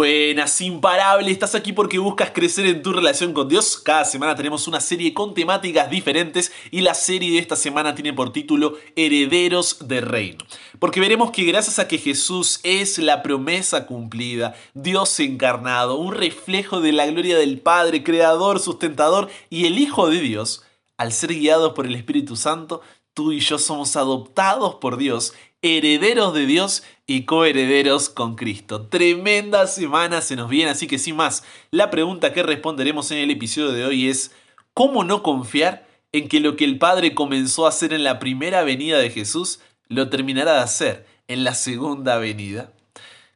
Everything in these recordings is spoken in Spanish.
Buenas, imparable, estás aquí porque buscas crecer en tu relación con Dios. Cada semana tenemos una serie con temáticas diferentes y la serie de esta semana tiene por título Herederos de Reino. Porque veremos que gracias a que Jesús es la promesa cumplida, Dios encarnado, un reflejo de la gloria del Padre, Creador, Sustentador y el Hijo de Dios, al ser guiados por el Espíritu Santo, tú y yo somos adoptados por Dios herederos de Dios y coherederos con Cristo. Tremenda semana se nos viene, así que sin más, la pregunta que responderemos en el episodio de hoy es, ¿cómo no confiar en que lo que el Padre comenzó a hacer en la primera venida de Jesús, lo terminará de hacer en la segunda venida?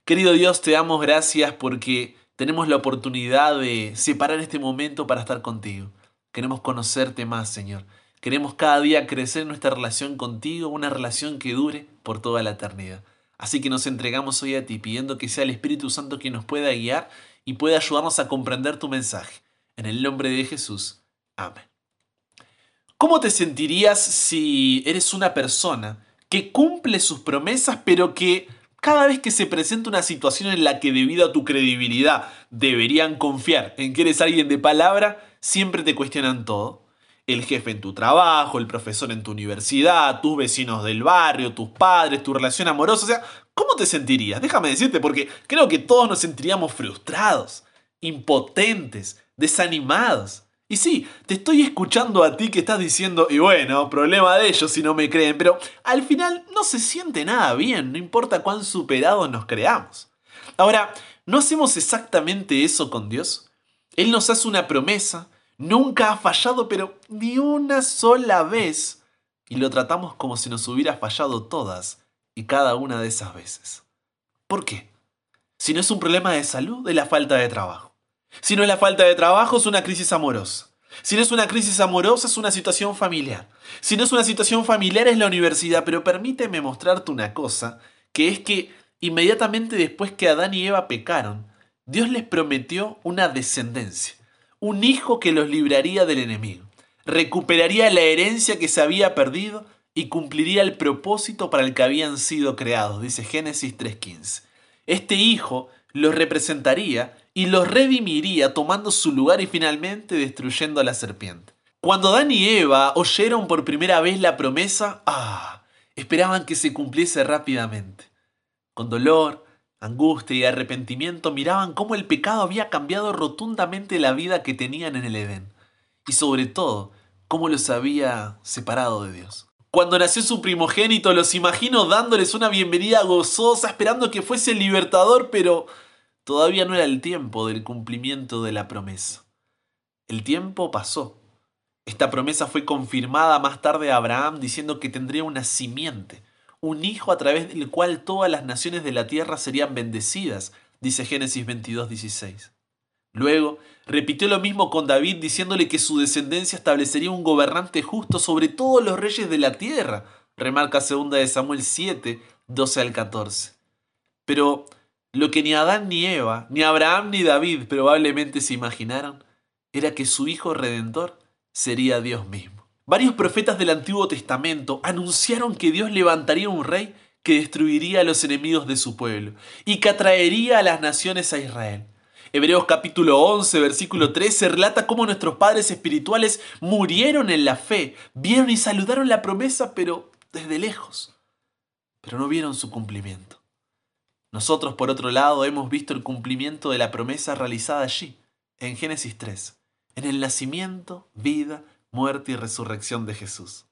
Querido Dios, te damos gracias porque tenemos la oportunidad de separar este momento para estar contigo. Queremos conocerte más, Señor. Queremos cada día crecer nuestra relación contigo, una relación que dure por toda la eternidad. Así que nos entregamos hoy a ti pidiendo que sea el Espíritu Santo quien nos pueda guiar y pueda ayudarnos a comprender tu mensaje. En el nombre de Jesús. Amén. ¿Cómo te sentirías si eres una persona que cumple sus promesas pero que cada vez que se presenta una situación en la que debido a tu credibilidad deberían confiar en que eres alguien de palabra, siempre te cuestionan todo? El jefe en tu trabajo, el profesor en tu universidad, tus vecinos del barrio, tus padres, tu relación amorosa. O sea, ¿cómo te sentirías? Déjame decirte, porque creo que todos nos sentiríamos frustrados, impotentes, desanimados. Y sí, te estoy escuchando a ti que estás diciendo, y bueno, problema de ellos si no me creen, pero al final no se siente nada bien, no importa cuán superados nos creamos. Ahora, ¿no hacemos exactamente eso con Dios? Él nos hace una promesa, Nunca ha fallado, pero ni una sola vez. Y lo tratamos como si nos hubiera fallado todas y cada una de esas veces. ¿Por qué? Si no es un problema de salud, es la falta de trabajo. Si no es la falta de trabajo, es una crisis amorosa. Si no es una crisis amorosa, es una situación familiar. Si no es una situación familiar, es la universidad. Pero permíteme mostrarte una cosa, que es que inmediatamente después que Adán y Eva pecaron, Dios les prometió una descendencia un hijo que los libraría del enemigo, recuperaría la herencia que se había perdido y cumpliría el propósito para el que habían sido creados, dice Génesis 3.15. Este hijo los representaría y los redimiría tomando su lugar y finalmente destruyendo a la serpiente. Cuando Adán y Eva oyeron por primera vez la promesa, ah, esperaban que se cumpliese rápidamente. Con dolor, angustia y arrepentimiento miraban cómo el pecado había cambiado rotundamente la vida que tenían en el Edén, y sobre todo, cómo los había separado de Dios. Cuando nació su primogénito, los imagino dándoles una bienvenida gozosa, esperando que fuese el libertador, pero todavía no era el tiempo del cumplimiento de la promesa. El tiempo pasó. Esta promesa fue confirmada más tarde a Abraham diciendo que tendría una simiente, un hijo a través del cual todas las naciones de la tierra serían bendecidas, dice Génesis 22, 16. Luego, repitió lo mismo con David diciéndole que su descendencia establecería un gobernante justo sobre todos los reyes de la tierra, remarca 2 de Samuel 7, 12 al 14. Pero lo que ni Adán ni Eva, ni Abraham ni David probablemente se imaginaron, era que su hijo redentor sería Dios mismo. Varios profetas del Antiguo Testamento anunciaron que Dios levantaría un rey que destruiría a los enemigos de su pueblo y que atraería a las naciones a Israel. Hebreos capítulo 11, versículo 13 relata cómo nuestros padres espirituales murieron en la fe, vieron y saludaron la promesa, pero desde lejos, pero no vieron su cumplimiento. Nosotros, por otro lado, hemos visto el cumplimiento de la promesa realizada allí, en Génesis 3, en el nacimiento, vida muerte y resurrección de Jesús.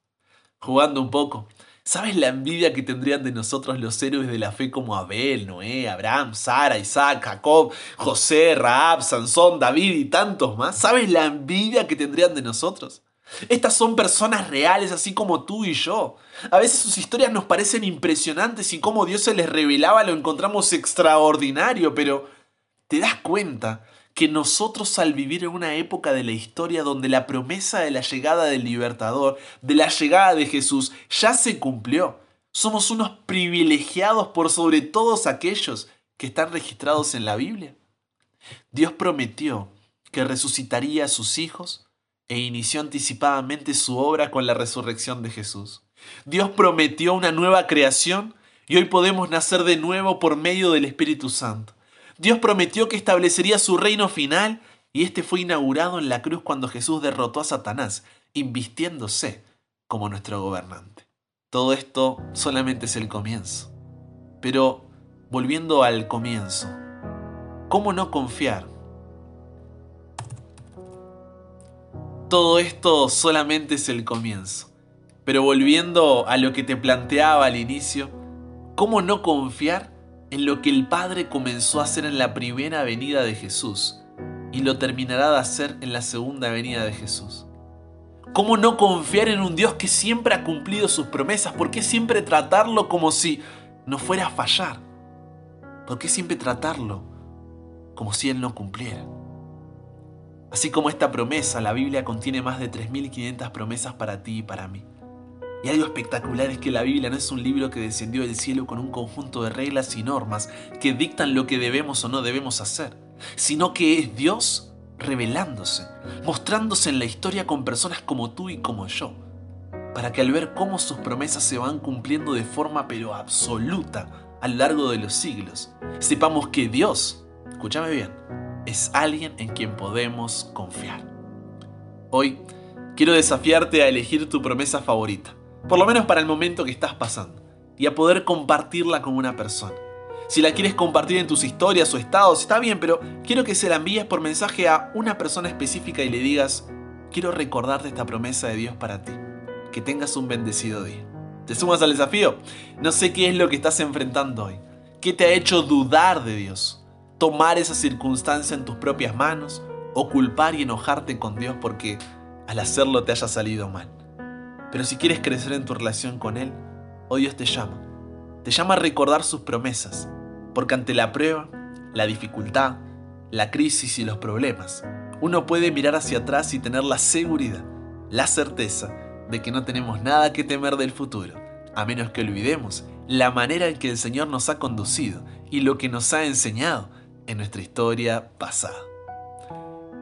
Jugando un poco, ¿sabes la envidia que tendrían de nosotros los héroes de la fe como Abel, Noé, Abraham, Sara, Isaac, Jacob, José, Raab, Sansón, David y tantos más? ¿Sabes la envidia que tendrían de nosotros? Estas son personas reales, así como tú y yo. A veces sus historias nos parecen impresionantes y cómo Dios se les revelaba lo encontramos extraordinario, pero ¿te das cuenta que nosotros al vivir en una época de la historia donde la promesa de la llegada del libertador, de la llegada de Jesús, ya se cumplió, somos unos privilegiados por sobre todos aquellos que están registrados en la Biblia. Dios prometió que resucitaría a sus hijos e inició anticipadamente su obra con la resurrección de Jesús. Dios prometió una nueva creación y hoy podemos nacer de nuevo por medio del Espíritu Santo. Dios prometió que establecería su reino final y este fue inaugurado en la cruz cuando Jesús derrotó a Satanás, invistiéndose como nuestro gobernante. Todo esto solamente es el comienzo. Pero volviendo al comienzo, ¿cómo no confiar? Todo esto solamente es el comienzo. Pero volviendo a lo que te planteaba al inicio, ¿cómo no confiar en lo que el Padre comenzó a hacer en la primera venida de Jesús y lo terminará de hacer en la segunda venida de Jesús? ¿Cómo no confiar en un Dios que siempre ha cumplido sus promesas? ¿Por qué siempre tratarlo como si no fuera a fallar? ¿Por qué siempre tratarlo como si Él no cumpliera? Así como esta promesa, la Biblia contiene más de 3.500 promesas para ti y para mí. Y algo espectacular es que la Biblia no es un libro que descendió del cielo con un conjunto de reglas y normas que dictan lo que debemos o no debemos hacer, sino que es Dios revelándose, mostrándose en la historia con personas como tú y como yo, para que al ver cómo sus promesas se van cumpliendo de forma pero absoluta a lo largo de los siglos, sepamos que Dios, escúchame bien, es alguien en quien podemos confiar. Hoy quiero desafiarte a elegir tu promesa favorita por lo menos para el momento que estás pasando, y a poder compartirla con una persona. Si la quieres compartir en tus historias o estados, está bien, pero quiero que se la envíes por mensaje a una persona específica y le digas, quiero recordarte esta promesa de Dios para ti. Que tengas un bendecido día. ¿Te sumas al desafío? No sé qué es lo que estás enfrentando hoy. ¿Qué te ha hecho dudar de Dios? Tomar esa circunstancia en tus propias manos o culpar y enojarte con Dios porque al hacerlo te haya salido mal. Pero si quieres crecer en tu relación con Él, hoy Dios te llama. Te llama a recordar sus promesas, porque ante la prueba, la dificultad, la crisis y los problemas, uno puede mirar hacia atrás y tener la seguridad, la certeza de que no tenemos nada que temer del futuro, a menos que olvidemos la manera en que el Señor nos ha conducido y lo que nos ha enseñado en nuestra historia pasada.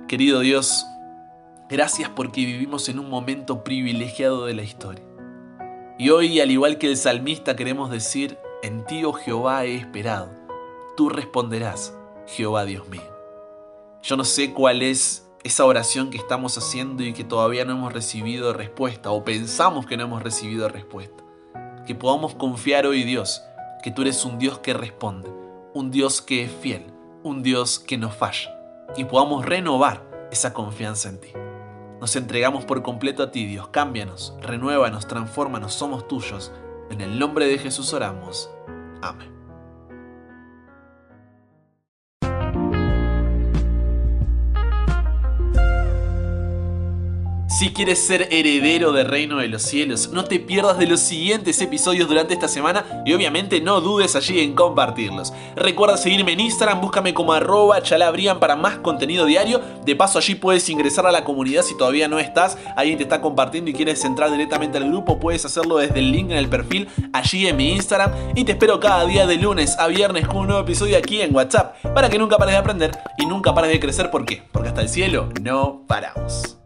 Querido Dios, Gracias porque vivimos en un momento privilegiado de la historia. Y hoy, al igual que el salmista, queremos decir, en ti, oh Jehová, he esperado. Tú responderás, Jehová Dios mío. Yo no sé cuál es esa oración que estamos haciendo y que todavía no hemos recibido respuesta o pensamos que no hemos recibido respuesta. Que podamos confiar hoy, Dios, que tú eres un Dios que responde, un Dios que es fiel, un Dios que no falla y podamos renovar esa confianza en ti. Nos entregamos por completo a ti, Dios. Cámbianos, renuévanos, transfórmanos, somos tuyos. En el nombre de Jesús oramos. Amén. Si quieres ser heredero del reino de los cielos, no te pierdas de los siguientes episodios durante esta semana y obviamente no dudes allí en compartirlos. Recuerda seguirme en Instagram, búscame como arroba chalabrian para más contenido diario. De paso allí puedes ingresar a la comunidad si todavía no estás, alguien te está compartiendo y quieres entrar directamente al grupo, puedes hacerlo desde el link en el perfil allí en mi Instagram y te espero cada día de lunes a viernes con un nuevo episodio aquí en WhatsApp para que nunca pares de aprender y nunca pares de crecer. ¿Por qué? Porque hasta el cielo no paramos.